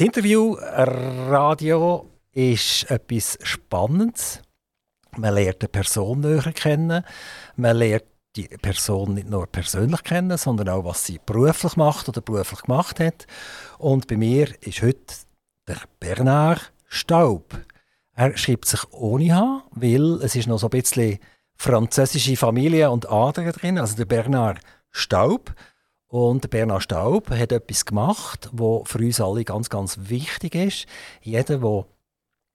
Das Interview Radio ist etwas Spannendes. Man lernt eine Person näher kennen. Man lernt die Person nicht nur persönlich kennen, sondern auch, was sie beruflich macht oder beruflich gemacht hat. Und bei mir ist heute der Bernard Staub. Er schreibt sich ohne H, weil es ist noch so ein bisschen französische Familie und Adern drin, also der Bernard Staub. Und der Bernard Staub hat etwas gemacht, was für uns alle ganz, ganz wichtig ist. Jeder, der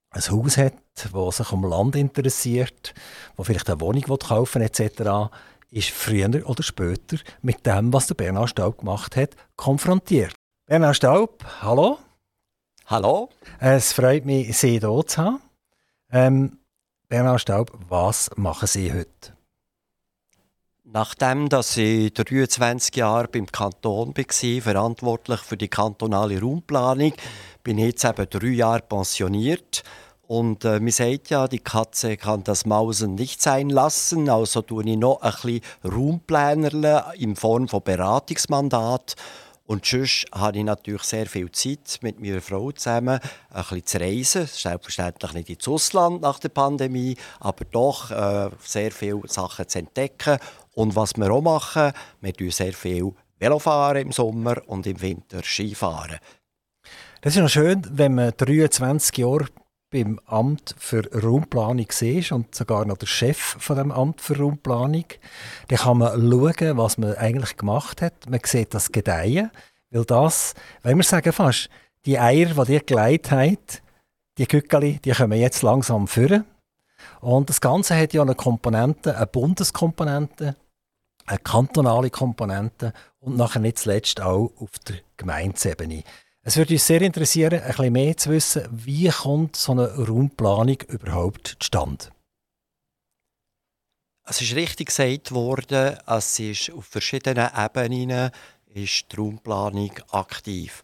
ein Haus hat, der sich um Land interessiert, der vielleicht eine Wohnung kaufen will, etc., ist früher oder später mit dem, was der Bernhard Staub gemacht hat, konfrontiert. Bernhard Staub, hallo. Hallo. Es freut mich, Sie hier zu haben. Ähm, Bernhard Staub, was machen Sie heute? Nachdem dass ich 23 Jahre beim Kanton war, verantwortlich für die kantonale Raumplanung, bin ich jetzt eben drei Jahre pensioniert und äh, man sagt ja, die Katze kann das Mausen nicht sein lassen. Also tue ich noch ein bisschen Raumplänerle in Form von Beratungsmandat. Und sonst habe ich natürlich sehr viel Zeit mit meiner Frau zusammen, ein bisschen zu reisen. Selbstverständlich nicht ins Ausland nach der Pandemie, aber doch äh, sehr viele Sachen zu entdecken. Und was wir auch machen, wir tun sehr viel Velofahren im Sommer und im Winter Skifahren. Das ist noch schön, wenn man 23 Jahre beim Amt für Raumplanung siehst und sogar noch der Chef von dem Amt für Raumplanung, dann kann man schauen, was man eigentlich gemacht hat. Man sieht das Gedeihen, weil das, wenn wir sagen fast, die Eier, die ihr gelegt habt, die Kückeli, die kommen jetzt langsam führen. Und das Ganze hat ja eine Komponente, eine Bundeskomponente, eine kantonale Komponente und nachher nicht zuletzt auch auf der Gemeindeebene. Es würde uns sehr interessieren, ein bisschen mehr zu wissen, wie kommt so eine Raumplanung überhaupt zustande? Es ist richtig gesagt worden, es ist auf verschiedenen Ebenen ist die Raumplanung aktiv.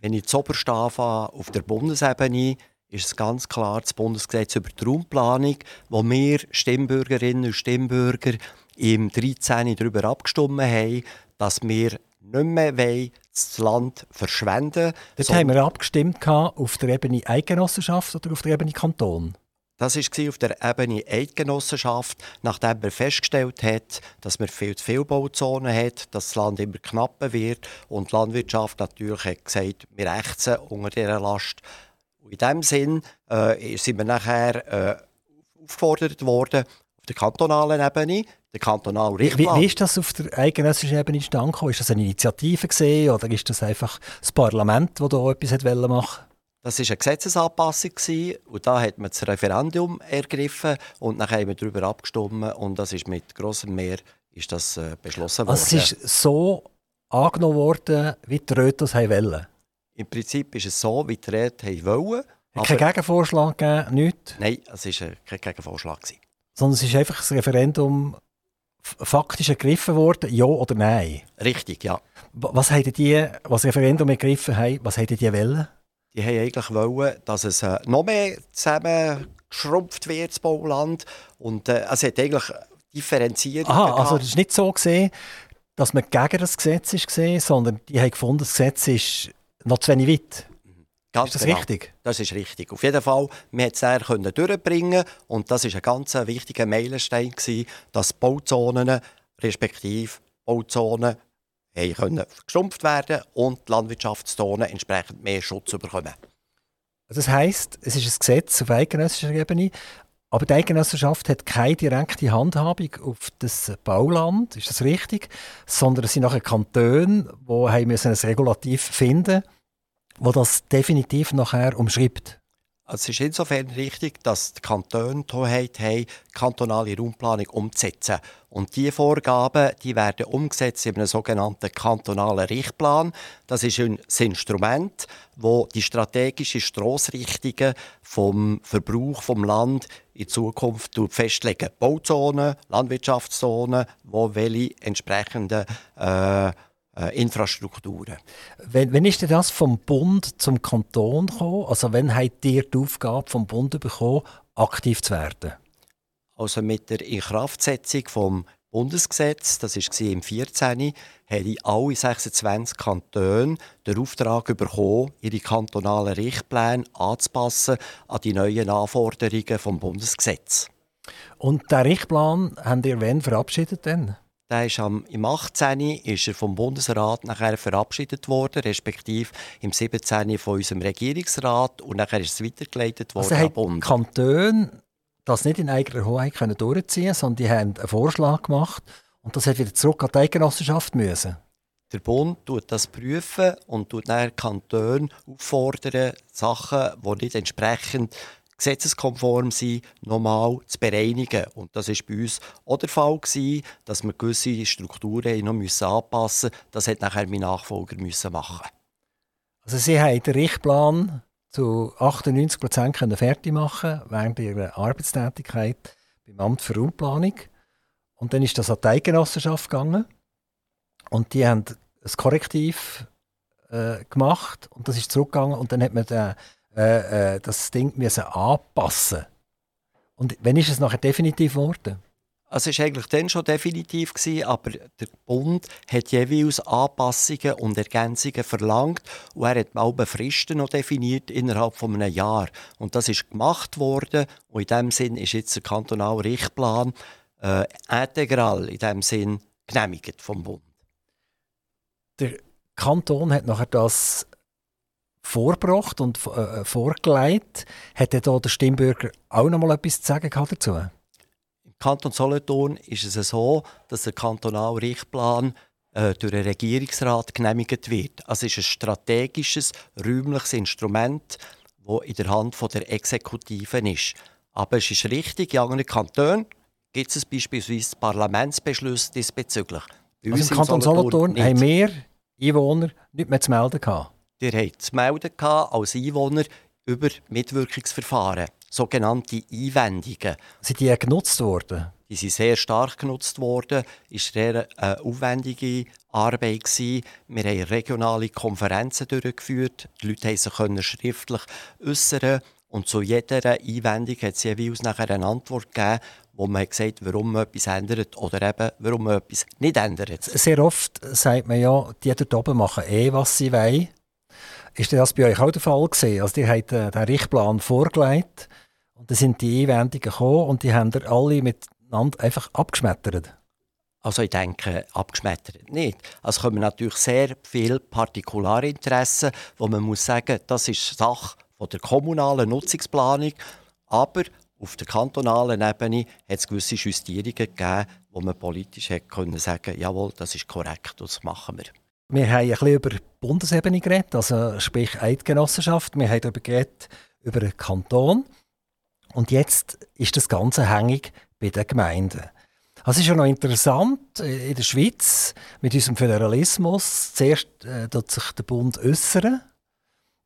Wenn ich zuoberst anfange, auf der Bundesebene, ist es ganz klar das Bundesgesetz über die Raumplanung, wo wir Stimmbürgerinnen und Stimmbürger im 13. darüber abgestimmt haben, dass wir nicht mehr wollen, das Land verschwenden. Dort haben wir abgestimmt auf der Ebene Eidgenossenschaft oder auf der Ebene Kanton? Das war auf der Ebene Eidgenossenschaft, nachdem man festgestellt hat, dass man viel zu viele Bauzonen hat, dass das Land immer knapper wird und die Landwirtschaft natürlich hat gesagt, wir ächzen unter dieser Last. Und in diesem Sinn äh, sind wir nachher äh, aufgefordert worden, der kantonalen Ebene der kantonale Richtplan. Wie, wie, ist das auf der eidgenössischen Ebene gekommen? Ist das eine Initiative gesehen oder ist das einfach das Parlament, das da etwas machen wollte? Das war eine Gesetzesanpassung und da hat man das Referendum ergriffen und dann haben wir darüber abgestimmt und das ist mit grossem Mehr ist das, äh, beschlossen worden. Also es ist so angenommen worden, wie die Räte das wollen? Im Prinzip ist es so, wie die Räte wollen. Hat keinen Gegenvorschlag gegeben, nichts? Nein, es war kein Gegenvorschlag. Sondern es ist einfach das Referendum faktisch ergriffen worden, ja oder nein? Richtig, ja. Was haben die, was Referendum ergriffen haben, was hätten die wollen? Die haben eigentlich wollen, dass es äh, noch mehr zusammengeschrumpft wird, das Bauland. Und äh, es hat eigentlich differenziert. Aha, also es ist nicht so gesehen, dass man gegen das Gesetz ist gesehen, sondern die haben gefunden, das Gesetz ist noch zu wenig weit. Ganz ist das genau. richtig? Das ist richtig. Auf jeden Fall, wir konnten es durchbringen und das war ein ganz wichtiger Meilenstein, gewesen, dass Bauzonen respektive Bauzonen können geschrumpft werden und die Landwirtschaftszonen entsprechend mehr Schutz bekommen. Das heisst, es ist ein Gesetz auf eidgenössischer Ebene, aber die Eidgenossenschaft hat keine direkte Handhabung auf das Bauland, ist das richtig? Sondern es sind nachher Kantone, die ein Regulativ finden müssen wo das definitiv nachher umschreibt. Es ist insofern richtig, dass die Kantone die Hoheit haben, kantonale Raumplanung umzusetzen. Und diese Vorgaben die werden umgesetzt in einem sogenannten kantonalen Richtplan. Das ist ein Instrument, wo die strategischen Strassrichtungen vom Verbrauch vom Land in Zukunft festlegen. Bauzonen, Landwirtschaftszonen, wo welche entsprechenden äh, Infrastrukturen. Wenn, wenn ist denn das vom Bund zum Kanton gekommen? Also wenn habt ihr die Aufgabe vom Bund bekommen, aktiv zu werden? Also mit der Inkraftsetzung vom Bundesgesetz, das war im 14. haben alle 26 Kantone den Auftrag bekommen, ihre kantonalen Richtpläne anzupassen an die neuen Anforderungen des Bundesgesetzes. Und den Richtplan haben ihr wann verabschiedet? Denn? Der ist am, Im 18. ist er vom Bundesrat nachher verabschiedet worden, respektive im 17. von unserem Regierungsrat und nachher ist es weitergeleitet worden also Bund. Kantone das nicht in eigener Hoheit können durchziehen sondern die haben einen Vorschlag gemacht und das hat wieder zurück an die Eigenossenschaft müssen. Der Bund tut das prüfen und tut dann Kantone auffordern, Sachen, die nicht entsprechend gesetzeskonform sind, nochmal zu bereinigen. Und das war bei uns auch der Fall, gewesen, dass wir gewisse Strukturen noch anpassen mussten. Das hat nachher mein Nachfolger müssen machen. Also Sie haben den Richtplan zu 98 Prozent fertig machen während ihrer Arbeitstätigkeit beim Amt für Raumplanung. Und dann ist das an die Eigenossenschaft gegangen. Und die haben ein Korrektiv äh, gemacht und das ist zurückgegangen und dann hat man den, äh, äh, das Ding müssen anpassen. Und wann ist es nachher definitiv geworden? Also es war eigentlich dann schon definitiv, gewesen, aber der Bund hat jeweils Anpassungen und Ergänzungen verlangt und er hat auch Fristen noch definiert innerhalb von einem Jahr. Und das ist gemacht worden und in dem Sinn ist jetzt der kantonale Richtplan äh, integral in dem Sinn genehmigt vom Bund. Der Kanton hat nachher das vorgebracht und äh, vorgelegt. Hat der Stimmbürger auch noch mal etwas zu sagen dazu? Kanton Solothurn ist es so, dass der kantonale Richtplan äh, durch den Regierungsrat genehmigt wird. Also es ist ein strategisches, räumliches Instrument, das in der Hand von der Exekutive ist. Aber es ist richtig, in anderen Kantonen gibt es beispielsweise Parlamentsbeschlüsse diesbezüglich. Bei also im Kanton Solothurn, Solothurn haben wir Einwohner nicht mehr zu melden gehabt? Ihr habt zu melden als Einwohner über Mitwirkungsverfahren sogenannte Einwendungen. Sind die genutzt worden? Die sind sehr stark genutzt worden. Es war eine aufwendige Arbeit. Wir haben regionale Konferenzen durchgeführt. Die Leute konnten sich schriftlich äußern. Und zu jeder Einwendung hat es jeweils nachher eine Antwort gegeben, wo man gesagt hat, warum man etwas ändert oder eben, warum man etwas nicht ändert. Sehr oft sagt man ja, die dort oben machen eh, was sie wollen. Ist das bei euch auch der Fall gewesen? Also, ihr habt den Richtplan vorgelegt und dann sind die Einwendungen gekommen und die haben alle miteinander einfach abgeschmettert. Also ich denke, abgeschmettert nicht. Also kommen natürlich sehr viele Partikularinteressen, wo man muss sagen, das ist Sache der kommunalen Nutzungsplanung, aber auf der kantonalen Ebene hat es gewisse Justierungen gegeben, wo man politisch hätte können jawohl, das ist korrekt, das machen wir. Wir haben ein bisschen über Bundesebene geredet, also sprich Eidgenossenschaft. Wir haben darüber geredet, über den Kanton. Und jetzt ist das Ganze hängig bei den Gemeinden. Also es ist ja noch interessant, in der Schweiz mit unserem Föderalismus, zuerst äh, sich der Bund äußern,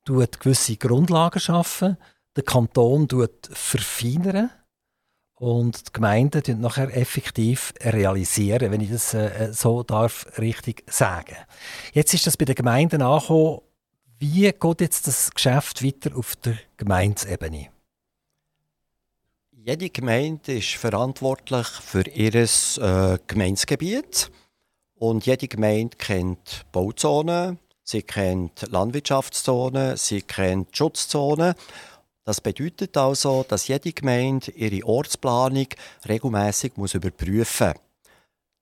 tut gewisse Grundlagen schaffen, der Kanton tut verfeinern und die Gemeinden tun nachher effektiv realisieren, wenn ich das äh, so darf richtig sagen. Jetzt ist das bei den Gemeinden angekommen. Wie geht jetzt das Geschäft weiter auf der Gemeindesebene? Jede Gemeinde ist verantwortlich für ihr äh, Gemeindegebiet und jede Gemeinde kennt Bauzonen, sie kennt Landwirtschaftszonen, sie kennt Schutzzonen das bedeutet also, dass jede Gemeinde ihre Ortsplanung regelmäßig überprüfen muss.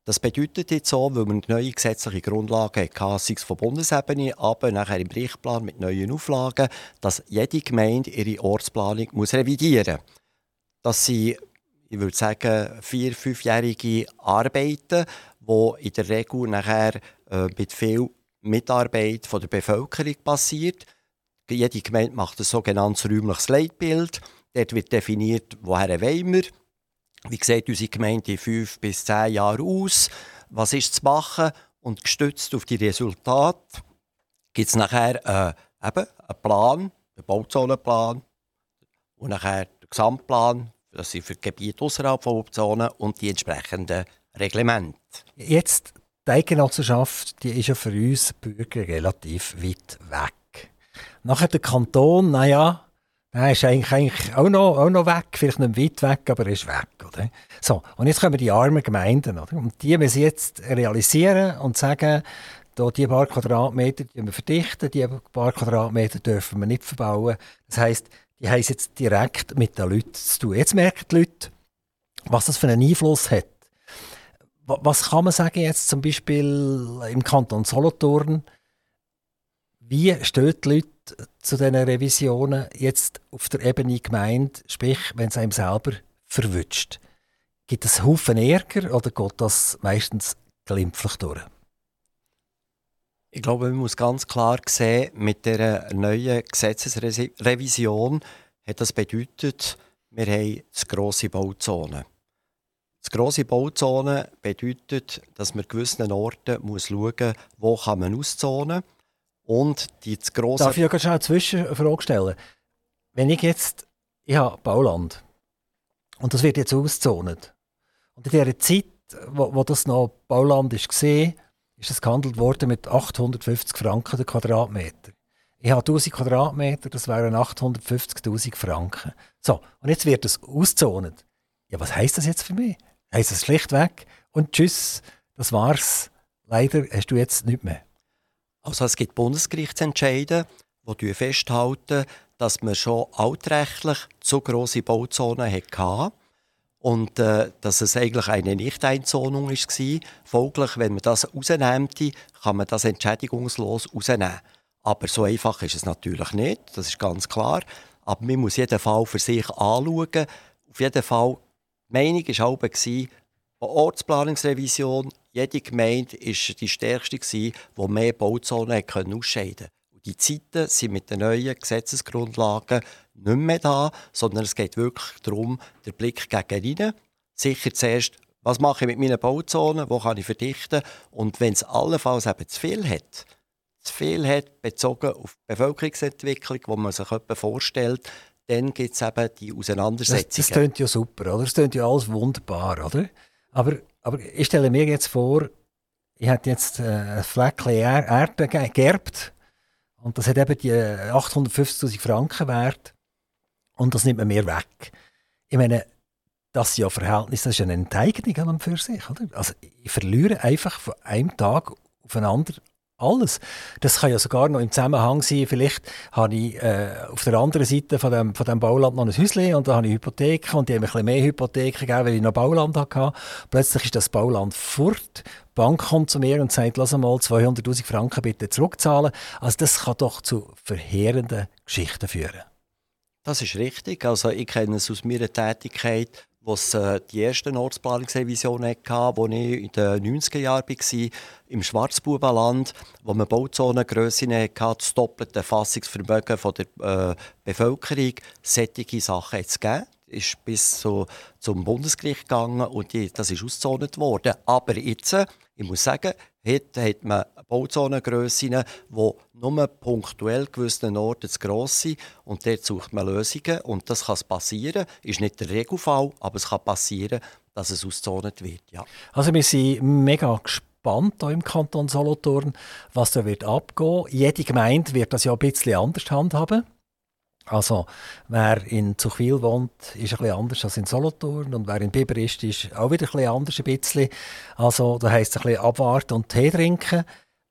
Das bedeutet jetzt so, weil man neue gesetzliche Grundlagen hatte, sei es von Bundesebene, aber nachher im Berichtplan mit neuen Auflagen, dass jede Gemeinde ihre Ortsplanung muss revidieren muss. Das sind, ich würde sagen, vier-, fünfjährige Arbeiten, die in der Regel nachher äh, mit viel Mitarbeit von der Bevölkerung passiert. Jede Gemeinde macht ein sogenanntes räumliches Leitbild. Dort wird definiert, woher wollen wir. Wie sieht unsere Gemeinde in fünf bis zehn Jahren aus? Was ist zu machen? Und gestützt auf die Resultate gibt es nachher äh, eben einen Plan, einen Bauzonenplan und nachher den Gesamtplan, das sind für die Gebiete außerhalb von Bauzonen und die entsprechenden Reglemente. Jetzt, die Eigenossenschaft, die ist ja für uns Bürger relativ weit weg. Nachher der Kanton, naja, Der ist eigentlich, eigentlich auch, noch, auch noch weg, vielleicht nicht weit weg, aber er ist weg. Oder? So, und jetzt kommen die armen Gemeinden. Oder? Und die müssen jetzt realisieren und sagen, da die paar Quadratmeter die wir verdichten, die paar Quadratmeter dürfen wir nicht verbauen. Das heisst, die haben jetzt direkt mit den Leuten zu tun. Jetzt merken die Leute, was das für einen Einfluss hat. Was kann man sagen jetzt zum Beispiel im Kanton Solothurn? Wie stehen die Leute zu diesen Revisionen jetzt auf der Ebene Gemeinde, sprich, wenn es einem selber verwünscht? Gibt es Haufen Ärger oder geht das meistens glimpflich durch? Ich glaube, man muss ganz klar sehen, mit der neuen Gesetzesrevision hat das bedeutet, wir haben zu grosse Bauzonen. Die grosse Bauzone bedeutet, dass man gewissen Orten schauen muss, wo kann man auszonen und die zu grosse... Darf ich ja schnell eine Zwischenfrage stellen? Wenn ich jetzt... Ich habe Bauland und das wird jetzt auszont. Und in dieser Zeit, wo, wo das noch Bauland gesehen ist es gehandelt worden mit 850 Franken der Quadratmeter. Ich habe 1000 Quadratmeter, das wären 850.000 Franken. So, und jetzt wird es auszont. Ja, was heißt das jetzt für mich? Heißt es schlichtweg und tschüss, das war's. Leider hast du jetzt nichts mehr. Also es gibt Bundesgerichtsentscheide, die festhalten, dass man schon altrechtlich zu grosse Bauzonen hatte und äh, dass es eigentlich eine Nichteinzonung war. Folglich, wenn man das rausnimmt, kann man das entschädigungslos rausnehmen. Aber so einfach ist es natürlich nicht, das ist ganz klar. Aber man muss jeden Fall für sich anschauen. Auf jeden Fall, die Meinung war Ortsplanungsrevision, jede Gemeinde war die stärkste, die mehr Bauzonen ausscheiden konnte. Die Zeiten sind mit den neuen Gesetzesgrundlagen nicht mehr da, sondern es geht wirklich darum, der Blick gegen rein. Sicher zuerst, was mache ich mit meinen Bauzonen, wo kann ich verdichten und wenn es allenfalls eben zu viel hat, zu viel hat, bezogen auf die Bevölkerungsentwicklung, wo man sich vorstellt, dann gibt es eben die Auseinandersetzungen. Das, das klingt ja super, oder? Das klingt ja alles wunderbar, oder? Aber, aber ich stelle mir jetzt vor, ich hätte jetzt äh, ein Fleckchen Erde geerbt und das hat eben die 850'000 Franken wert und das nimmt man mir weg. Ich meine, das ist ja Verhältnis, das ist eine Enteignung an und für sich. Oder? Also ich verliere einfach von einem Tag auf einen anderen alles. Das kann ja sogar noch im Zusammenhang sein. Vielleicht habe ich äh, auf der anderen Seite von dem, von dem Bauland noch ein Häuschen und da habe ich Hypotheken und die haben ein bisschen mehr Hypotheken gegeben, weil ich noch Bauland hatte. Plötzlich ist das Bauland fort. Die Bank kommt zu mir und sagt, lass mal 200'000 Franken bitte zurückzahlen. Also das kann doch zu verheerenden Geschichten führen. Das ist richtig. Also ich kenne es aus meiner Tätigkeit, wo es äh, die erste Ortsplanungsrevision hatte, wo ich in den 90er Jahren war, im Schwarzbubenland, wo man Bauzonengrössen hatte, das doppelte Fassungsvermögen von der äh, Bevölkerung, solche Sachen hat es gegeben ist bis zu, zum Bundesgericht gegangen und die, das ist ausgezont worden. Aber jetzt, ich muss sagen, Heute hat man Bauzonengrössen, die nur punktuell gewissen Orten zu gross sind. Und dort sucht man Lösungen. Und das kann passieren. Ist nicht der Regelfall, aber es kann passieren, dass es ausgezont wird. Ja. Also wir sind mega gespannt hier im Kanton Solothurn, was da wird abgehen. Jede Gemeinde wird das ja ein bisschen anders handhaben. Also, wer in Zuchwil wohnt, ist bisschen anders als in Solothurn. Und wer in Biber ist, ist auch wieder ein anders. Ein bisschen. Also, da heisst es ein abwarten und Tee trinken.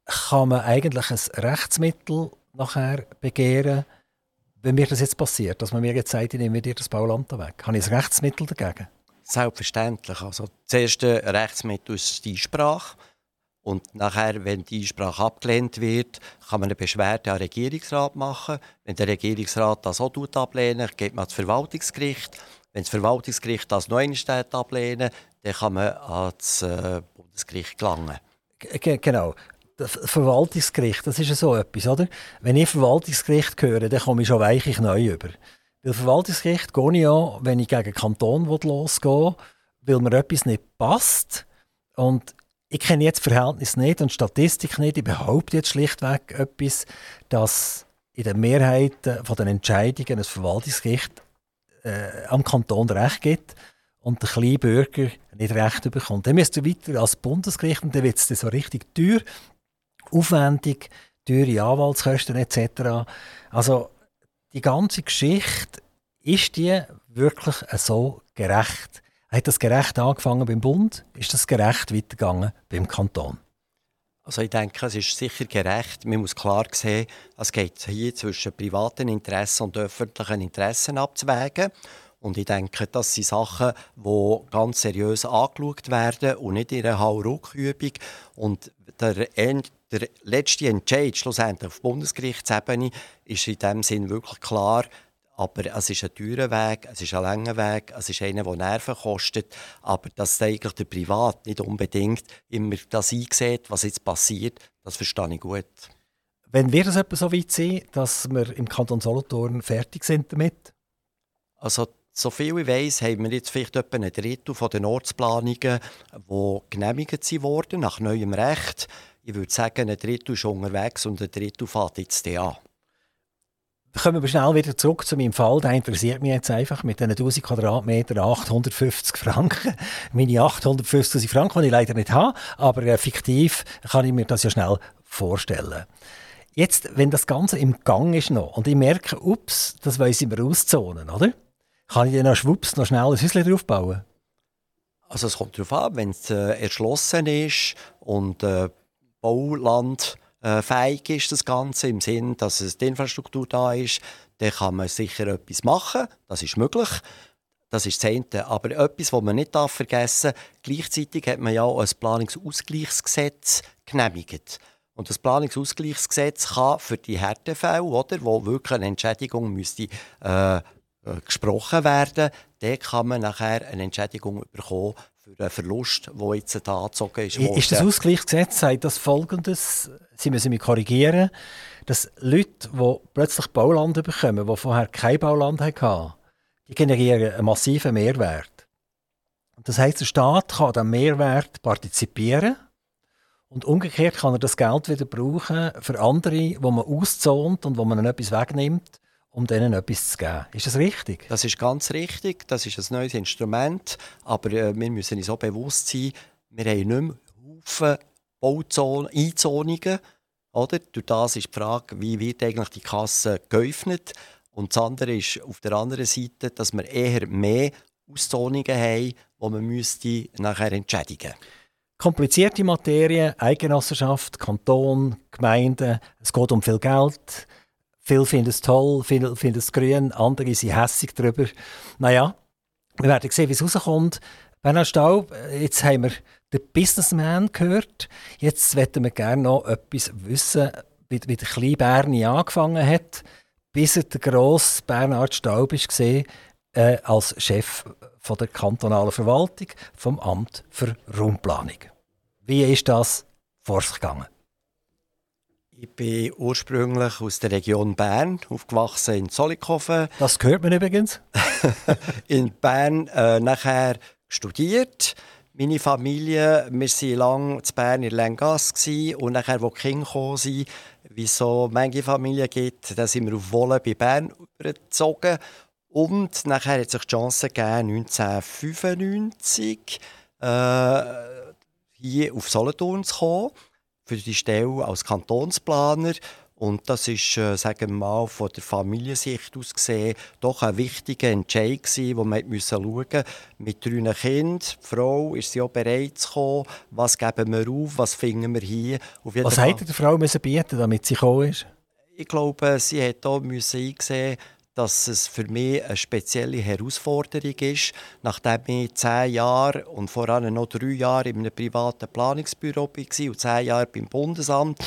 Kann man eigentlich ein Rechtsmittel nachher begehren, wenn mir das jetzt passiert? Dass man mir jetzt sagt, ich nehme dir das Bauland weg. Habe ich ein Rechtsmittel dagegen? Selbstverständlich. Also, das erste Rechtsmittel ist die Einsprache. Und nachher, wenn die Einsprache abgelehnt wird, kann man eine Beschwerde an den Regierungsrat machen. Wenn der Regierungsrat das auch ablehnt, geht man ans Verwaltungsgericht. Wenn das Verwaltungsgericht das noch einmal ablehnt, dann kann man ans äh, Bundesgericht gelangen. G genau. Das Verwaltungsgericht, das ist ja so etwas, oder? Wenn ich Verwaltungsgericht höre, dann komme ich schon weichlich neu über. Weil Verwaltungsgericht gehe ich ja, wenn ich gegen den Kanton losgehe, weil mir etwas nicht passt. Und ich kenne jetzt Verhältnis nicht und Statistik nicht. Ich behaupte jetzt schlichtweg etwas, dass in der Mehrheit von den Entscheidungen ein Verwaltungsgericht äh, am Kanton Recht gibt und der kleine Bürger nicht Recht bekommt. Dann müsst ihr weiter als Bundesgericht und dann wird es so richtig teuer, aufwendig, teure Anwaltskosten etc. Also die ganze Geschichte, ist die wirklich so gerecht? Hat das gerecht angefangen beim Bund? Ist das gerecht weitergegangen beim Kanton? Also ich denke, es ist sicher gerecht. Man muss klar sehen, es geht hier zwischen privaten Interessen und öffentlichen Interessen abzuwägen. Und ich denke, das sind Sachen, die ganz seriös angeschaut werden und nicht in einer Hauruckübung. Und der, der letzte Entscheid schlussendlich auf Bundesgerichtsebene ist in dem Sinn wirklich klar, aber es ist ein teurer Weg, es ist ein langer Weg, es ist einer, der Nerven kostet. Aber dass eigentlich der Privat nicht unbedingt immer das einsieht, was jetzt passiert, das verstehe ich gut. Wenn wir das etwa so weit sehen, dass wir im Kanton Solothurn fertig sind damit? Also so viel ich weiß, haben wir jetzt vielleicht etwa ein Drittel von den Ortsplanungen, die genehmigt wurden nach neuem Recht. Ich würde sagen, ein Drittel ist unterwegs und ein Drittel fährt jetzt an. Kommen wir schnell wieder zurück zu meinem Fall. Der interessiert mich jetzt einfach mit diesen 1000 Quadratmeter 850 Franken. Meine 850 Franken, die ich leider nicht habe, aber äh, fiktiv kann ich mir das ja schnell vorstellen. Jetzt, wenn das Ganze im Gang ist noch und ich merke, ups, das weiss ich mir auszonen, oder? Kann ich dann noch schwupps noch schnell ein Häuschen draufbauen? Also es kommt darauf an, wenn es äh, erschlossen ist und äh, Bauland äh, fähig ist, das Ganze, im Sinn, dass es die Infrastruktur da ist, dann kann man sicher etwas machen. Das ist möglich. Das ist das eine. Aber etwas, was man nicht vergessen darf, gleichzeitig hat man ja auch ein Planungsausgleichsgesetz genehmigt. Und das Planungsausgleichsgesetz kann für die Härtefälle, oder, wo wirklich eine Entschädigung müsste, äh, äh gesprochen werden, dann kann man nachher eine Entschädigung bekommen für einen Verlust, der jetzt da angezogen ist. Ist das Ausgleichsgesetz sagt das Folgendes, Sie müssen mich korrigieren, dass Leute, die plötzlich Bauland bekommen, die vorher kein Bauland hatten, die generieren einen massiven Mehrwert. Das heißt, der Staat kann an diesem Mehrwert partizipieren und umgekehrt kann er das Geld wieder brauchen für andere, wo man auszont und wo man etwas wegnimmt um denen etwas zu geben. Ist das richtig? Das ist ganz richtig. Das ist ein neues Instrument. Aber äh, wir müssen uns so bewusst sein, wir haben nicht mehr Haufen Einzonungen. Oder? Durch das ist die Frage, wie wird eigentlich die Kasse geöffnet. Und das andere ist auf der anderen Seite, dass wir eher mehr Auszonungen haben, die man müsste nachher entschädigen müsste. Komplizierte Materie, Eigenassenschaft, Kanton, Gemeinden, es geht um viel Geld. Viele finden es toll, viele finden es grün, andere sind hässig darüber. Naja, wir werden sehen, wie es rauskommt. Bernhard Staub, jetzt haben wir den Businessman gehört. Jetzt möchten wir gerne noch etwas wissen, wie, wie der kleine Berni angefangen hat, bis er der grosse Bernhard Staub ist äh, als Chef von der kantonalen Verwaltung vom Amt für Raumplanung. Wie ist das vor sich gegangen? Ich bin ursprünglich aus der Region Bern, aufgewachsen in Zollikofen. Das gehört man übrigens. in Bern äh, nachher studiert. Meine Familie, wir waren lange in Bern in Lengas und nachher, wo die Kinder kamen, wie es so manche Familien gibt, da sind wir auf Wolle bei Bern übergezogen. Und nachher hat sich die Chance gegeben, 1995 äh, hier auf Solothurn zu kommen für die Stelle als Kantonsplaner. Und das ist, äh, sagen wir mal, von der Familiensicht aus gesehen, doch ein wichtiger Entscheid gewesen, wo man müssen schauen Mit drei Kindern, die Frau, ist sie auch bereit zu kommen? Was geben wir auf? Was finden wir hier? was hätte die Frau müssen bieten, damit sie gekommen ist? Ich glaube, sie hat auch müssen einsehen dass es für mich eine spezielle Herausforderung ist, nachdem ich zehn Jahre und vor allem noch drei Jahre in einem privaten Planungsbüro war und zehn Jahre beim Bundesamt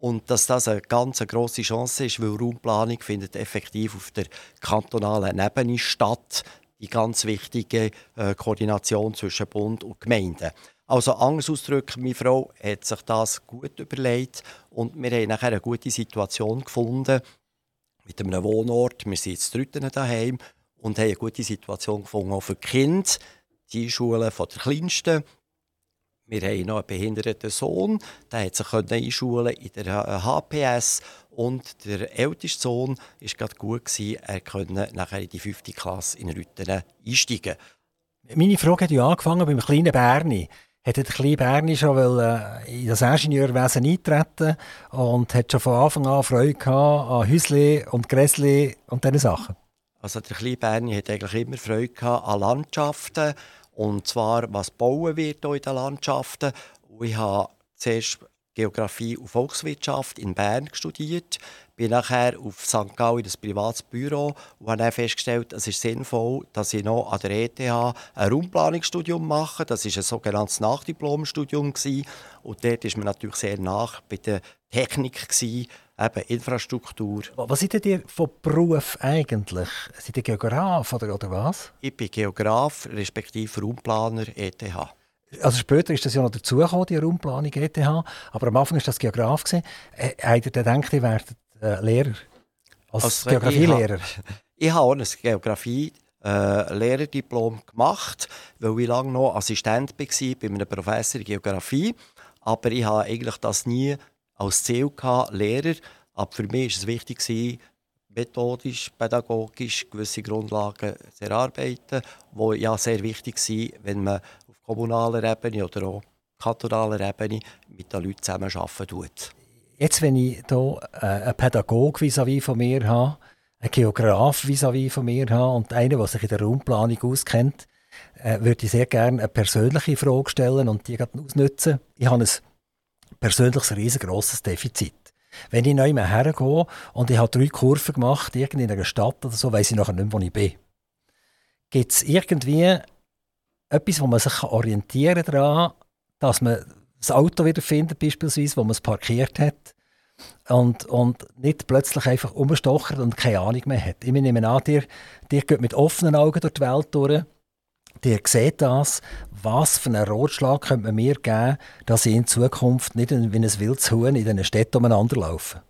und dass das eine ganz große Chance ist, weil Raumplanung findet effektiv auf der kantonalen Ebene statt, die ganz wichtige äh, Koordination zwischen Bund und Gemeinden. Also anders ausdrücken, meine Frau hat sich das gut überlegt und wir haben nachher eine gute Situation gefunden, mit einem Wohnort. Wir sind jetzt dritten daheim und haben eine gute Situation gefunden, auch für die Kinder. Die Schulen von der Kleinsten. Wir haben noch einen behinderten Sohn, der hat sich einschulen in der HPS und der älteste Sohn war gerade gut, er konnte nachher in die fünfte Klasse in Rüttenen einsteigen. Meine Frage hat ja angefangen beim kleinen Berni. Hat der kleine Berni schon in das Ingenieurwesen eintreten und hat schon von Anfang an Freude gehabt an Häusli und Gräsli und diese Sachen. Also der kleine Berni hat eigentlich immer Freude gehabt an Landschaften und zwar was bauen wird in den Landschaften. Und ich habe zuerst Geografie und Volkswirtschaft in Bern studiert, bin nachher auf St. Gallen in das privates Büro und habe dann festgestellt, es ist sinnvoll, dass ich noch an der ETH ein Raumplanungsstudium mache. Das war ein sogenanntes Nachdiplomstudium und dort ist man natürlich sehr nach bei der Technik gewesen, eben Infrastruktur. Was seid ihr von Beruf eigentlich? Seid ihr Geograf oder, oder was? Ich bin Geograf, respektive Raumplaner ETH. Also später ist das ja noch dazugekommen, die Raumplanung ETH, aber am Anfang war das Geograf. Äh, habt ihr gedacht, ihr werdet äh, Lehrer? Als also, Geografielehrer? Ich habe auch ein Geografie-Lehrerdiplom gemacht, weil ich lange noch Assistent war bei einem Professor in Geografie. Aber ich habe eigentlich das nie als Ziel gehabt, Lehrer. Aber für mich war es wichtig, methodisch, pädagogisch gewisse Grundlagen zu erarbeiten, die ja sehr wichtig sind, wenn man auf kommunaler Ebene oder auch kantonaler Ebene mit den Leuten zusammenarbeiten tut. Jetzt, wenn ich hier äh, einen Pädagoge vis-à-vis von mir habe, einen Geograf vis-à-vis von mir habe und einen, der sich in der Raumplanung auskennt, äh, würde ich sehr gerne eine persönliche Frage stellen und die ausnutzen. Ich habe ein persönliches riesengroßes Defizit. Wenn ich neu hergehe und ich habe drei Kurven gemacht, irgendwie in einer Stadt oder so, weiß ich nachher nicht mehr, wo ich bin. Gibt es irgendwie etwas, wo man sich orientieren kann, dass man das Auto wieder findet, beispielsweise, wo man es parkiert hat und, und nicht plötzlich einfach umstochert und keine Ahnung mehr hat. Ich nehme an, dir, dir geht mit offenen Augen durch die Welt durch Ihr seht das, was für einen Rotschlag könnte man mir geben, dass ich in Zukunft nicht wie ein wildes Huhn in diesen Städten umeinander laufe.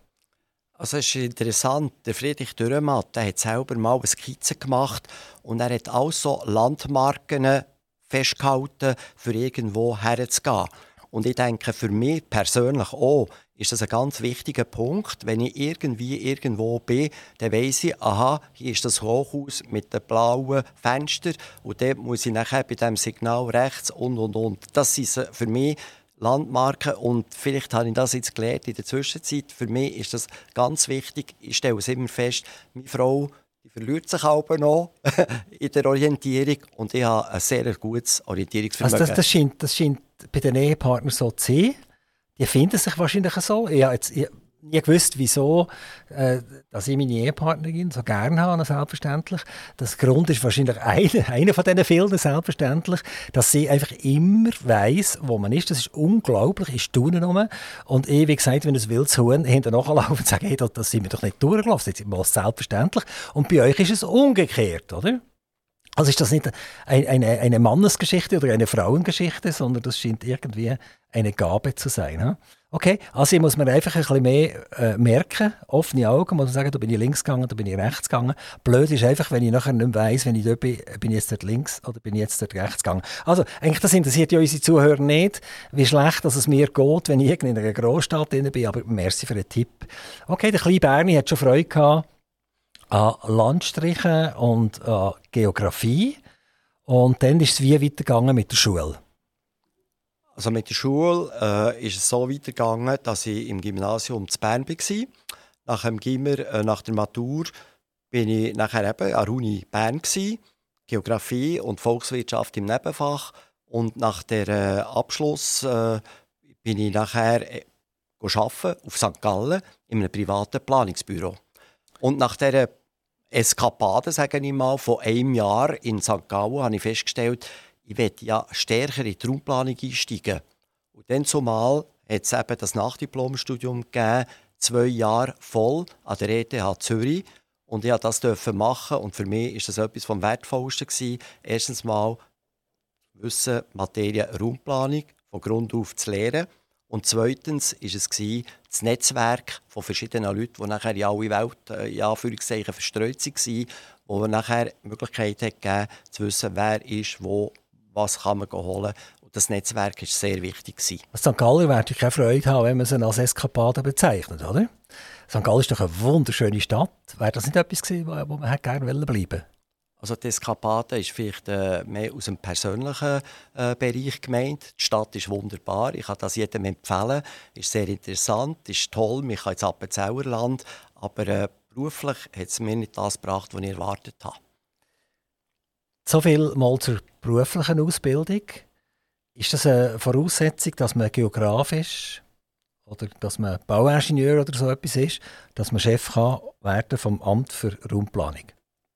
Also es ist interessant, der Friedrich Dürrematt der hat selber mal eine Skizze gemacht und er hat auch so Landmarken festgehalten, für irgendwo herzugehen. Und ich denke, für mich persönlich auch ist das ein ganz wichtiger Punkt. Wenn ich irgendwie irgendwo bin, dann weiss ich, aha, hier ist das Hochhaus mit den blauen Fenstern und dort muss ich nachher bei dem Signal rechts und und und. Das sind für mich Landmarken und vielleicht habe ich das jetzt gelernt in der Zwischenzeit. Für mich ist das ganz wichtig. Ich stelle es immer fest, meine Frau verliert sich auch noch in der Orientierung und ich habe ein sehr gutes Orientierungsvermögen. Also das, das, scheint, das scheint bei den Ehepartnern so zu sein. Die finden sich wahrscheinlich so. Ich jetzt ich, nie gewusst, wieso äh, dass ich meine Ehepartnerin so gerne habe, selbstverständlich. Das Grund ist wahrscheinlich einer, einer von diesen vielen, selbstverständlich, dass sie einfach immer weiß, wo man ist. Das ist unglaublich, ich staune rum. Und ich, wie gesagt, wenn ein wildes Huhn hinter nachlaufen und sagen, hey, das sind wir doch nicht durchgelaufen, das ist selbstverständlich. Und bei euch ist es umgekehrt, oder? Also ist das nicht eine, eine, eine Mannesgeschichte oder eine Frauengeschichte, sondern das scheint irgendwie eine Gabe zu sein. He? Okay, also ich muss mir einfach ein bisschen mehr äh, merken, offene Augen, muss sagen, da bin ich links gegangen, da bin ich rechts gegangen. Blöd ist einfach, wenn ich nachher nicht weiss, wenn ich dort bin, bin ich jetzt dort links oder bin ich jetzt dort rechts gegangen. Also eigentlich, das interessiert ja unsere Zuhörer nicht, wie schlecht dass es mir geht, wenn ich in einer Großstadt bin, aber merci für den Tipp. Okay, der kleine Bernie hat schon Freude gehabt an Landstrichen und an Geografie. Und dann ist es wie weitergegangen mit der Schule. Also mit der Schule äh, ist es so weitergegangen, dass ich im Gymnasium zu Bern war. Nach dem Gimmer, äh, nach der Matur, bin ich nachher eben an der Uni Bern gewesen, Geografie und Volkswirtschaft im Nebenfach. Und nach der äh, Abschluss äh, bin ich nachher äh, auf St. Gallen in einem privaten Planungsbüro. Und nach dieser Eskapade, sage ich mal, von einem Jahr in St. Gallen habe ich festgestellt, ich werde ja stärker in die Raumplanung einsteigen. Und dann zumal hat es eben das Nachdiplomstudium gegeben, zwei Jahre voll an der ETH Zürich. Und ich durfte das machen und für mich war das etwas vom Wertvollsten. Gewesen. Erstens mal wissen, Materie Raumplanung von Grund auf zu lernen. Und zweitens war es das Netzwerk von verschiedenen Leuten, die nachher in alle Welt äh, in Anführungszeichen verstreut waren, wo man nachher die Möglichkeit gegeben zu wissen, wer ist, wo, was kann man holen und das Netzwerk war sehr wichtig. Gewesen. St. Gallen würde keine Freude haben, wenn man sie als Eskapade bezeichnet, oder? St. Gallen ist doch eine wunderschöne Stadt. Wäre das nicht etwas gewesen, wo man gerne bleiben wollte? Also die Eskapade ist vielleicht äh, mehr aus dem persönlichen äh, Bereich gemeint. Die Stadt ist wunderbar, ich kann das jedem empfehlen. Ist sehr interessant, ist toll, man kann ins Appenzauerland, aber äh, beruflich hat es mir nicht das gebracht, was ich erwartet habe. So viel mal zur beruflichen Ausbildung. Ist das eine Voraussetzung, dass man geografisch oder dass man Bauingenieur oder so etwas ist, dass man Chef kann werden vom Amt für Raumplanung?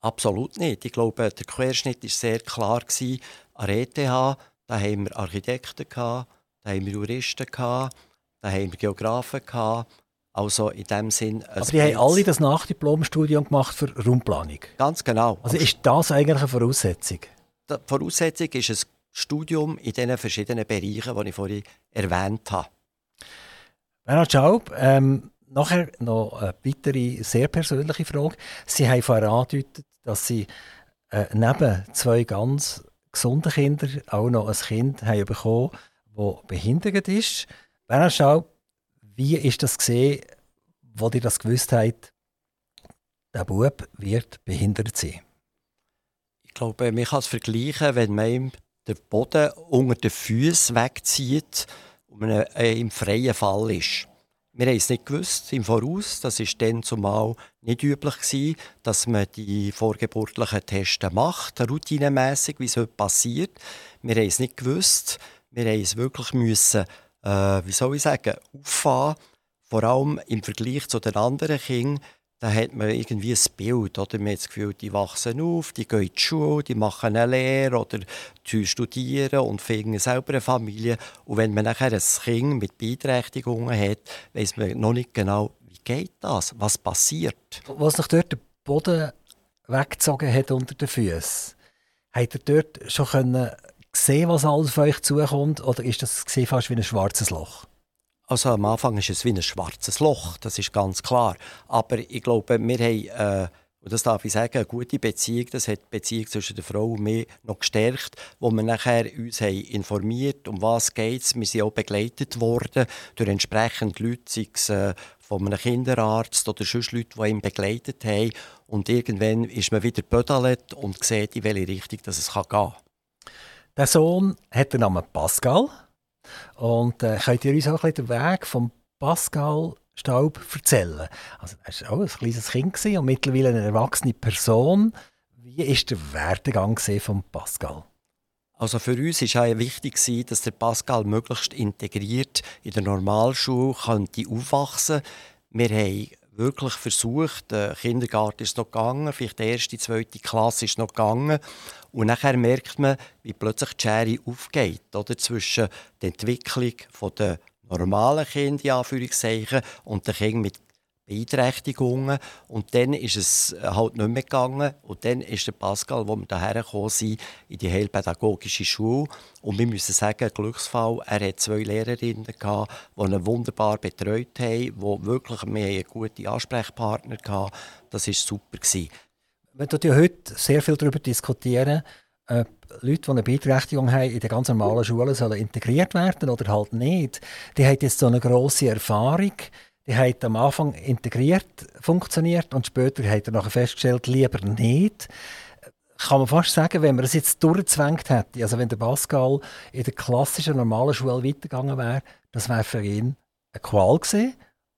Absolut nicht. Ich glaube, der Querschnitt war sehr klar. Gewesen. An der ETH da haben wir Architekten, da haben wir Juristen, da haben wir Geografen. Also in dem Sinn. Aber die haben alle das Nachdiplomstudium gemacht für Raumplanung? Ganz genau. Also ist das eigentlich eine Voraussetzung? Die Voraussetzung ist ein Studium in diesen verschiedenen Bereichen, die ich vorhin erwähnt habe. Bernhard Schaub, ähm, nachher noch eine weitere, sehr persönliche Frage. Sie haben vorher angedeutet, dass Sie äh, neben zwei ganz gesunden Kindern auch noch ein Kind haben bekommen das behindert ist. Bernhard Schaub, wie ist das gesehen, wo ihr das gewusst habt, der Bub wird behindert sein? Ich glaube, man kann es vergleichen, wenn man ihm den Boden unter den Füßen wegzieht und man äh, im freien Fall ist. Wir haben es nicht gewusst im Voraus. Das war dann zumal nicht üblich, gewesen, dass man die vorgeburtlichen Tests macht, routinemässig, wie es heute passiert. Wir haben es nicht gewusst. Wir haben es wirklich müssen, äh, wie soll ich sagen, auffahren. Vor allem im Vergleich zu den anderen Kindern da hat man irgendwie ein Bild. Oder? Man hat das Gefühl, die wachsen auf, die gehen in die Schule, die machen eine Lehre oder studieren und finden selber eine Familie. Und wenn man nachher ein Kind mit Beeinträchtigungen hat, weiß man noch nicht genau, wie geht das, was passiert. Was noch dort den Boden weggezogen hat unter den Füßen, hat er dort schon können sehen, was alles auf euch zukommt, oder ist das fast wie ein schwarzes Loch? Also am Anfang ist es wie ein schwarzes Loch, das ist ganz klar. Aber ich glaube, wir haben, äh, das darf ich sagen, eine gute Beziehung, das hat die Beziehung zwischen der Frau und mir noch gestärkt, wo wir nachher uns haben informiert, um was geht Wir sind auch begleitet worden durch entsprechende Leute, sei es äh, von einem Kinderarzt oder sonst Leute, die ihn begleitet haben. Und irgendwann ist man wieder bödelt und sieht, in welche Richtung das es gehen kann. Der Sohn hat den Namen Pascal. Und äh, könnt ihr uns auch ein den Weg von Pascal Staub erzählen? Also, er war auch ein kleines Kind und mittlerweile eine erwachsene Person. Wie war der Werdegang von Pascal? Also für uns war es wichtig, dass der Pascal möglichst integriert in der Normalschule könnte aufwachsen Wir haben wirklich versucht, der Kindergarten ist noch gegangen, vielleicht die erste, zweite Klasse ist noch gegangen. Und nachher merkt man, wie plötzlich die Schere aufgeht oder, zwischen der Entwicklung der normalen Kinder und den Kindern mit Beeinträchtigungen. Und dann ist es halt nicht mehr gegangen. Und dann ist der Pascal, wo wir hierher gekommen sind, in die heilpädagogische Schule. Und wir müssen sagen, Glücksfall, er hat zwei Lehrerinnen gehabt, die ihn wunderbar betreut haben, die wirklich, wir einen guten Ansprechpartner hatten. Das war super. Gewesen. Wir ja heute sehr viel darüber diskutieren, ob Leute, die eine Beeinträchtigung haben, in den ganz normalen Schulen sollen integriert werden oder halt nicht. Die haben jetzt so eine grosse Erfahrung die hat am Anfang integriert funktioniert und später hat er nachher festgestellt, lieber nicht. Kann man fast sagen, wenn man es jetzt durchgezwängt hätte, also wenn der Pascal in der klassischen normalen Schule weitergegangen wäre, das wäre für ihn eine Qual gewesen.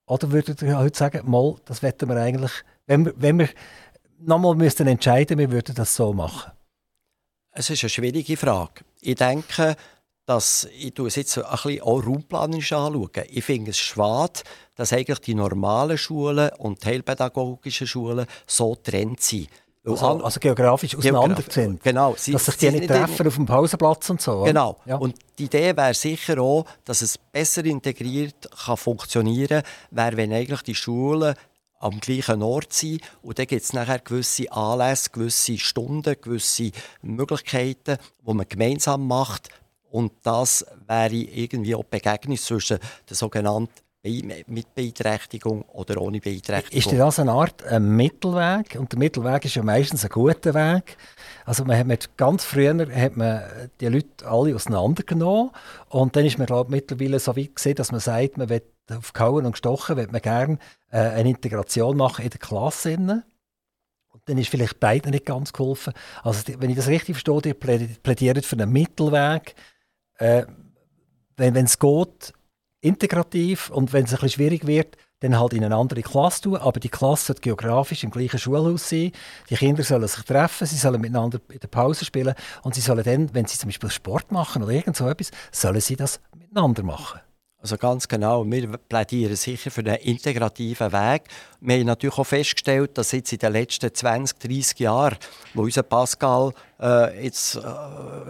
Oder würdet ihr heute sagen, mal, das wetten wir eigentlich, wenn wir, wenn wir nochmal müssten entscheiden, wir würden das so machen? Es ist eine schwierige Frage. Ich denke, dass ich es jetzt ein bisschen auch raumplanisch anschaue. Ich finde es schade, dass eigentlich die normalen Schulen und die heilpädagogischen Schulen so getrennt sind. Also, also, geografisch auseinander sind. Genau. Sie, dass sich die nicht treffen auf dem Pausenplatz und so. Genau. Ja. Und die Idee wäre sicher auch, dass es besser integriert kann funktionieren kann, wenn eigentlich die Schulen am gleichen Ort sind. Und dann gibt es nachher gewisse Anlässe, gewisse Stunden, gewisse Möglichkeiten, die man gemeinsam macht, und das wäre irgendwie auch die Begegnung zwischen der sogenannten mit Beeinträchtigung oder ohne Beeinträchtigung. Ist das eine Art ein Mittelweg? Und der Mittelweg ist ja meistens ein guter Weg. Also man hat mit, ganz früher hat man die Leute alle auseinandergenommen und dann ist man glaube mittlerweile so weit gesehen, dass man sagt, man will auf Kauen und Gestochen will man gerne äh, eine Integration machen in der Klasse. Und dann ist vielleicht beiden nicht ganz geholfen. Also wenn ich das richtig verstehe, ihr plädiert für einen Mittelweg. Äh, wenn es geht, integrativ und wenn es ein bisschen schwierig wird, dann halt in eine andere Klasse tun. Aber die Klasse sollte geografisch im gleichen Schulhaus sein. Die Kinder sollen sich treffen, sie sollen miteinander in der Pause spielen und sie sollen dann, wenn sie zum Beispiel Sport machen oder irgend so etwas, sollen sie das miteinander machen. Also ganz genau, wir plädieren sicher für einen integrativen Weg. Wir haben natürlich auch festgestellt, dass jetzt in den letzten 20, 30 Jahren, wo unser Pascal äh, jetzt äh,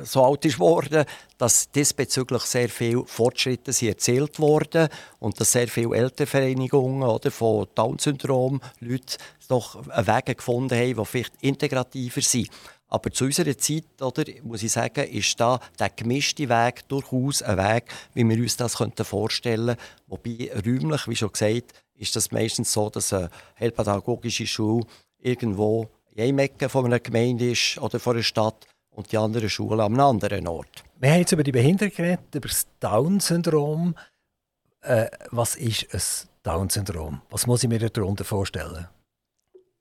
so alt ist worden, dass diesbezüglich sehr viele Fortschritte sind erzielt wurden und dass sehr viele Elternvereinigungen oder, von Down-Syndrom Leute doch Wege gefunden haben, die vielleicht integrativer sind. Aber zu unserer Zeit, oder, muss ich sagen, ist da der gemischte Weg durchaus ein Weg, wie wir uns das vorstellen könnten. Wobei räumlich, wie schon gesagt, ist das meistens so, dass eine heilpädagogische Schule irgendwo in Ecke von einer Gemeinde ist oder von einer Stadt und die andere Schule an einem anderen Ort. Wir haben jetzt über die Behinderung geredet, über das Down-Syndrom. Äh, was ist ein Down-Syndrom? Was muss ich mir darunter vorstellen?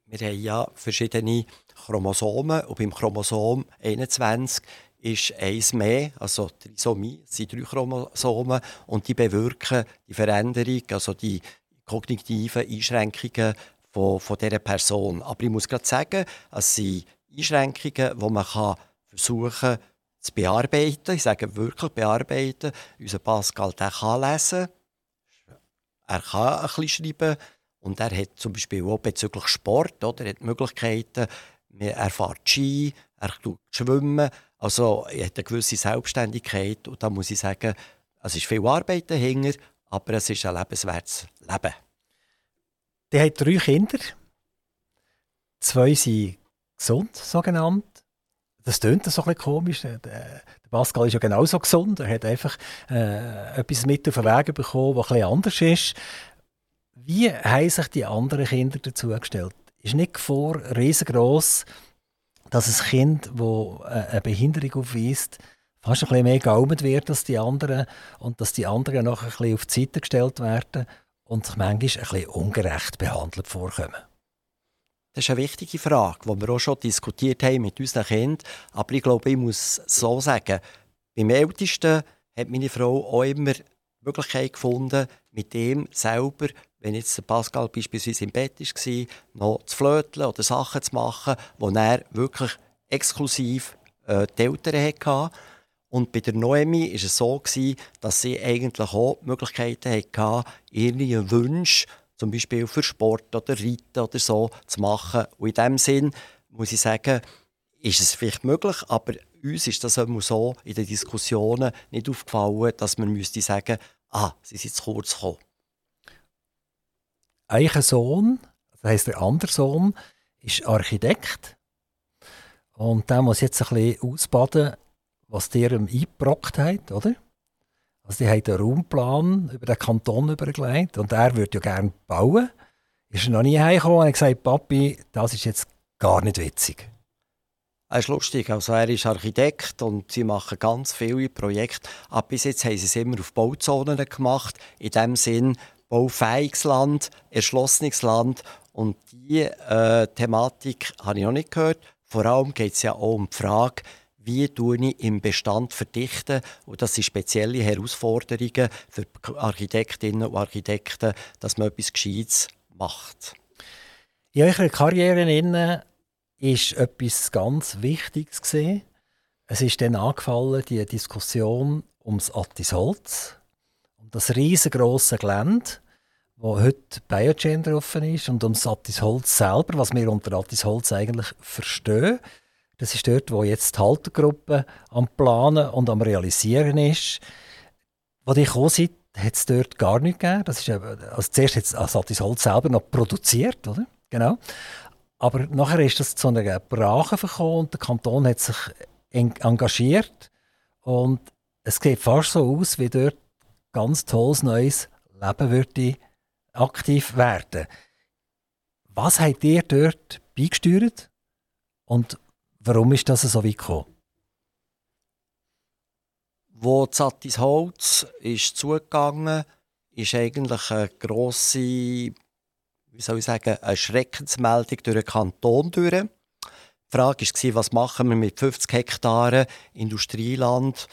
Wir haben ja verschiedene Chromosomen und beim Chromosom 21 ist eins mehr, also Trisomie, es sind drei Chromosomen und die bewirken die Veränderung, also die kognitiven Einschränkungen von, von dieser Person. Aber ich muss gerade sagen, es sind Einschränkungen, die man kann versuchen kann zu bearbeiten. Ich sage wirklich bearbeiten. Unser Pascal der kann lesen, er kann ein bisschen schreiben und er hat zum Beispiel auch bezüglich Sport, oder, er hat Möglichkeiten, er fährt Ski, er tut schwimmen, also er hat eine gewisse Selbstständigkeit und da muss ich sagen, es ist viel Arbeit dahinter, aber es ist ein lebenswertes Leben. Der hat drei Kinder. Zwei sind gesund, so genannt. Das klingt so ein bisschen komisch. Der Pascal ist ja genauso gesund. Er hat einfach äh, etwas mit auf den Weg bekommen, was bisschen anders ist. Wie haben sich die anderen Kinder dazu gestellt? Ist nicht vor riesengroß, dass ein Kind, das äh, eine Behinderung aufweist, fast ein bisschen mehr geaumet wird als die anderen und dass die anderen noch ein bisschen auf die Seite gestellt werden und sich manchmal ein bisschen ungerecht behandelt vorkommen? Das ist eine wichtige Frage, die wir auch schon diskutiert haben mit unseren Kindern. Aber ich glaube, ich muss so sagen, beim Ältesten hat meine Frau auch immer Möglichkeit gefunden, mit dem selber wenn jetzt Pascal beispielsweise im Bett war, noch zu flöteln oder Sachen zu machen, wo er wirklich exklusiv äh, die Eltern hatte. Und bei der Noemi war es so, gewesen, dass sie eigentlich auch Möglichkeiten hatte, ihre Wünsche, zum Beispiel für Sport oder Reiten oder so, zu machen. Und in diesem Sinn muss ich sagen, ist es vielleicht möglich, aber uns ist das immer so in den Diskussionen nicht aufgefallen, dass man müsste sagen, ah, sie sind zu kurz gekommen ein Sohn, das heisst der andere Sohn, ist Architekt. Und der muss jetzt ein bisschen ausbaden, was der ihm eingebrockt hat, oder? Also die haben einen Raumplan über den Kanton übergelegt und er würde ja gerne bauen. Ist er noch nie heimgekommen und hat gesagt, Papi, das ist jetzt gar nicht witzig. Er ist lustig. Also er ist Architekt und sie machen ganz viele Projekte. Aber bis jetzt haben sie es immer auf Bauzonen gemacht. In dem Sinn, baufähiges Land, erschlossenes Land. Und diese äh, Thematik habe ich noch nicht gehört. Vor allem geht es ja auch um die Frage, wie ich im Bestand verdichten. Und das sind spezielle Herausforderungen für Architektinnen und Architekten, dass man etwas Gescheites macht. In eurer Karriere ist etwas ganz Wichtiges gesehen. Es ist dann angefallen, die Diskussion ums Attisholz, um das riesengroße Gelände, wo heute Biogender offen ist und um Attis Holz selber, was wir unter Attis Holz eigentlich verstehen. Das ist dort, wo jetzt die Haltergruppe am Planen und am Realisieren ist. Als ich gekommen seid, hat es dort gar nichts gegeben. Das ist also zuerst hat es Attis Holz selber noch produziert, oder? Genau. Aber nachher ist das zu einer Brache gekommen und der Kanton hat sich engagiert und es sieht fast so aus, wie dort ganz tolles neues Leben würde aktiv werden. Was habt ihr dort beigesteuert und warum ist das so weit gekommen? Wo Zattis Holz ist zugegangen, ist eigentlich eine grosse wie soll ich sagen, eine Schreckensmeldung durch den Kanton durch. Die Frage war, was machen wir mit 50 Hektaren Industrieland,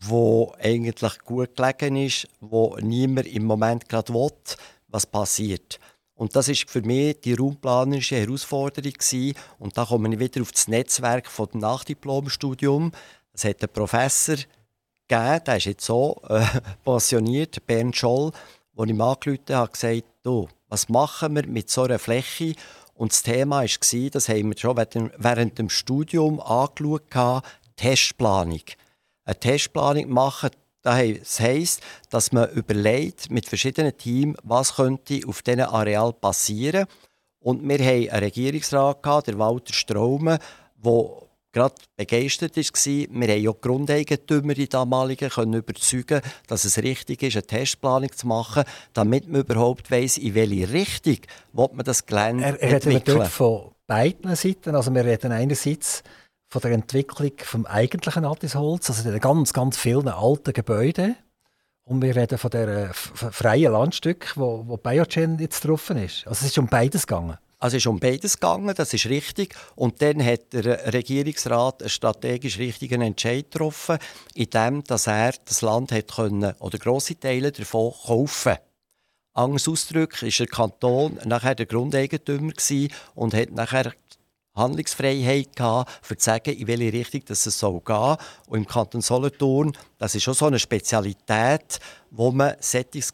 wo eigentlich gut gelegen ist, wo niemand im Moment gerade will, was passiert. Und das ist für mich die raumplanerische Herausforderung gewesen. Und da komme ich wieder auf das Netzwerk von dem Nachdiplomstudium. Es hat einen Professor gegeben, der ist jetzt so äh, pensioniert, Bernd Scholl, wo ich ihm angerufen habe, gesagt, du, was machen wir mit so einer Fläche? Und das Thema war, das haben wir schon während dem Studium angeschaut, Testplanung. Eine Testplanung machen, das heisst, dass man überlegt mit verschiedenen Teams, was könnte auf diesem Areal passieren. Und wir hatten einen Regierungsrat, der Walter Straume, der gerade begeistert war. Wir haben auch die Grundeigentümer die damaligen können überzeugen, dass es richtig ist, eine Testplanung zu machen, damit man überhaupt weiss, in welche Richtung man das Gelände er, er entwickeln. Er von beiden Seiten. Also wir reden einerseits von der Entwicklung des eigentlichen Attisholz, also den ganz, ganz vielen alten Gebäuden. Und wir reden von der freien Landstück, wo, wo Biogen jetzt drauf ist. Also es ist um beides gegangen. Also ist um beides gegangen, das ist richtig. Und dann hat der Regierungsrat einen strategisch richtigen Entscheid getroffen, indem dass er das Land hat können, oder grosse Teile davon kaufen Anders ausgedrückt ist der Kanton nachher der Grundeigentümer und hat nachher Handlungsfreiheit gehabt, um zu sagen, in welche Richtung es soll gehen Und im Kanton Solothurn, das ist schon so eine Spezialität, wo man solches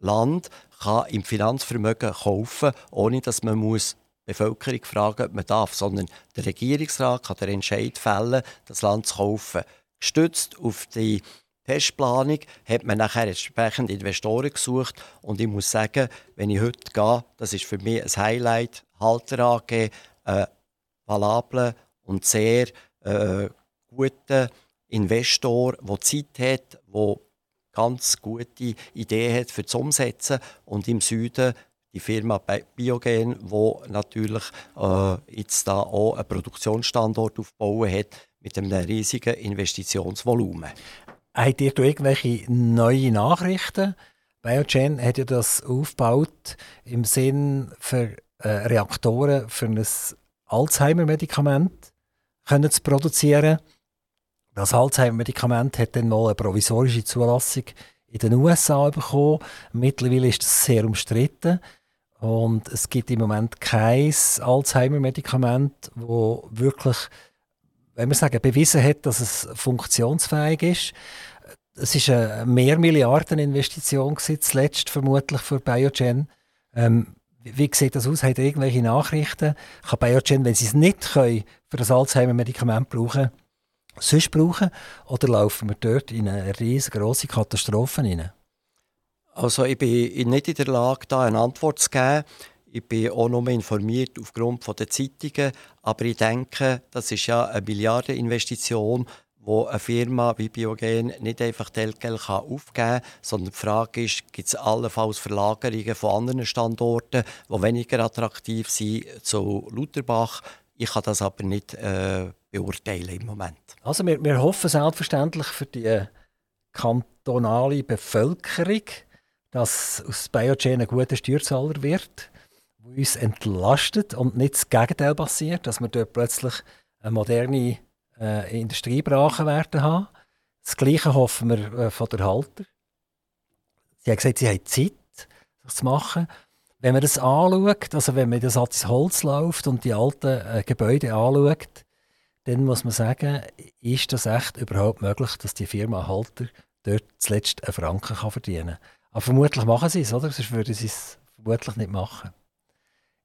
Land kann im Finanzvermögen kaufen ohne dass man muss die Bevölkerung fragen ob man darf, sondern der Regierungsrat kann den Entscheid fällen, das Land zu kaufen. Gestützt auf die Testplanung hat man nachher entsprechend Investoren gesucht und ich muss sagen, wenn ich heute gehe, das ist für mich ein Highlight, Halter AG, ein valabler und sehr äh, guter Investor, der Zeit hat, der ganz gute Ideen hat für das Umsetzen und im Süden die Firma Biogen, wo natürlich äh, jetzt da auch einen Produktionsstandort aufbauen hat mit einem riesigen Investitionsvolumen. Habt ihr irgendwelche neue Nachrichten? Biogen hat ja das aufgebaut im Sinn für äh, Reaktoren für ein Alzheimer-Medikament zu produzieren. Das Alzheimer-Medikament hat dann mal eine provisorische Zulassung in den USA bekommen. Mittlerweile ist das sehr umstritten. Und es gibt im Moment kein Alzheimer-Medikament, das wirklich, wenn man sagen, bewiesen hat, dass es funktionsfähig ist. Es ist eine Mehrmilliarden-Investition zuletzt vermutlich für Biogen. Ähm, wie sieht das aus? Ihr irgendwelche Nachrichten? Kann Biogen, wenn sie es nicht können, für das Alzheimer-Medikament brauchen, sonst brauchen? Oder laufen wir dort in eine riesengroße Katastrophe hinein? Also ich bin nicht in der Lage, da eine Antwort zu geben. Ich bin auch nur informiert aufgrund der Zeitungen. Aber ich denke, das ist ja eine Milliardeninvestition, wo eine Firma wie Biogen nicht einfach Telgel aufgeben kann, sondern die Frage ist, gibt es allenfalls Verlagerungen von anderen Standorten, die weniger attraktiv sind, zu Lutherbach. Ich kann das aber nicht äh, beurteilen im Moment. Also wir, wir hoffen selbstverständlich für die kantonale Bevölkerung, dass aus Biogen ein guter Steuerzahler wird, der uns entlastet und nicht das Gegenteil passiert, dass wir dort plötzlich eine moderne äh, Industriebrachen werden haben. Das Gleiche hoffen wir äh, von der Halter. Sie haben gesagt, sie haben Zeit, das zu machen. Wenn man das anschaut, also wenn man das als Holz läuft und die alten äh, Gebäude anschaut, dann muss man sagen, ist das echt überhaupt möglich, dass die Firma Halter dort zuletzt einen Franken kann verdienen kann. Aber vermutlich machen sie es, oder? Sonst würden sie es vermutlich nicht machen.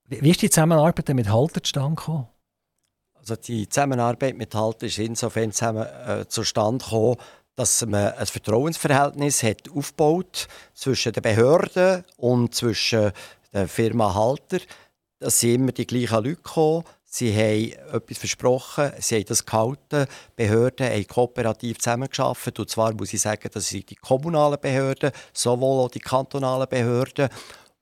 Wie, wie ist die Zusammenarbeit mit Halter zustande gekommen? Also die Zusammenarbeit mit Halter ist insofern zusammen, äh, zustande gekommen, dass man ein Vertrauensverhältnis hat aufgebaut zwischen den Behörden und zwischen der Firma Halter. Es sind immer die gleichen Leute gekommen. Sie haben etwas versprochen, sie haben das gehalten. Die Behörden haben kooperativ zusammengearbeitet. Und zwar muss ich sagen, das sind die kommunalen Behörden, sowohl auch die kantonalen Behörden.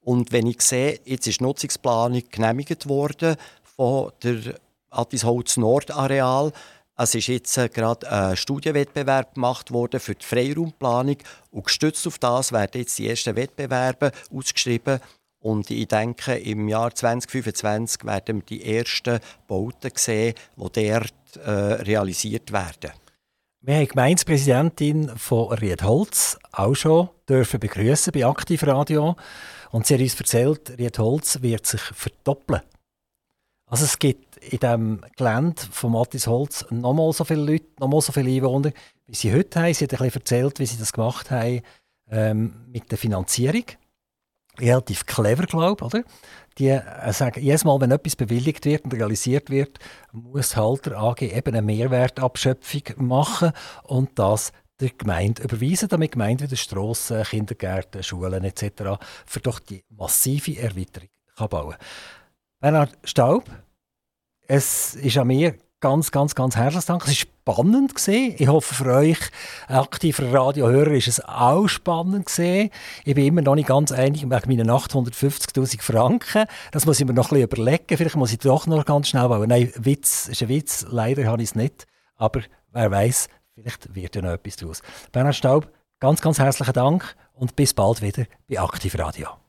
Und wenn ich sehe, jetzt ist die Nutzungsplanung genehmigt worden von der Attisholz Nordareal. Es ist jetzt äh, gerade ein Studienwettbewerb gemacht worden für die Freiraumplanung und gestützt auf das werden jetzt die ersten Wettbewerbe ausgeschrieben Und ich denke, im Jahr 2025 werden wir die ersten Bauten sehen, die dort äh, realisiert werden. Wir haben die Gemeindepräsidentin von Riedholz auch schon dürfen begrüßen bei Aktivradio. Und sie hat uns erzählt, Riedholz wird sich verdoppeln. Also es gibt in diesem Gelände von Mattis Holz nochmal so viele Leute, nochmal so viele Einwohner, wie sie heute haben. Sie hat ein bisschen erzählt, wie sie das gemacht haben ähm, mit der Finanzierung. Relativ clever, glaube ich? Die äh, sagen, jedes Mal, wenn etwas bewilligt wird und realisiert wird, muss Halter AG eben eine Mehrwertabschöpfung machen und das der Gemeinde überweisen, damit die Gemeinde wieder Strassen, Kindergärten, Schulen etc. für doch die massive Erweiterung kann bauen kann. Bernhard Staub, es ist an mir ganz, ganz, ganz herzlich Dank. Es war spannend. Gewesen. Ich hoffe, für euch aktiver Radiohörer ist es auch spannend. Gewesen. Ich bin immer noch nicht ganz einig mit meinen 850'000 Franken. Das muss ich mir noch ein bisschen überlegen. Vielleicht muss ich doch noch ganz schnell bauen. Nein, Witz ist ein Witz. Leider habe ich es nicht. Aber wer weiß, vielleicht wird ja noch etwas daraus. Bernhard Staub, ganz, ganz herzlichen Dank und bis bald wieder bei Aktiv Radio.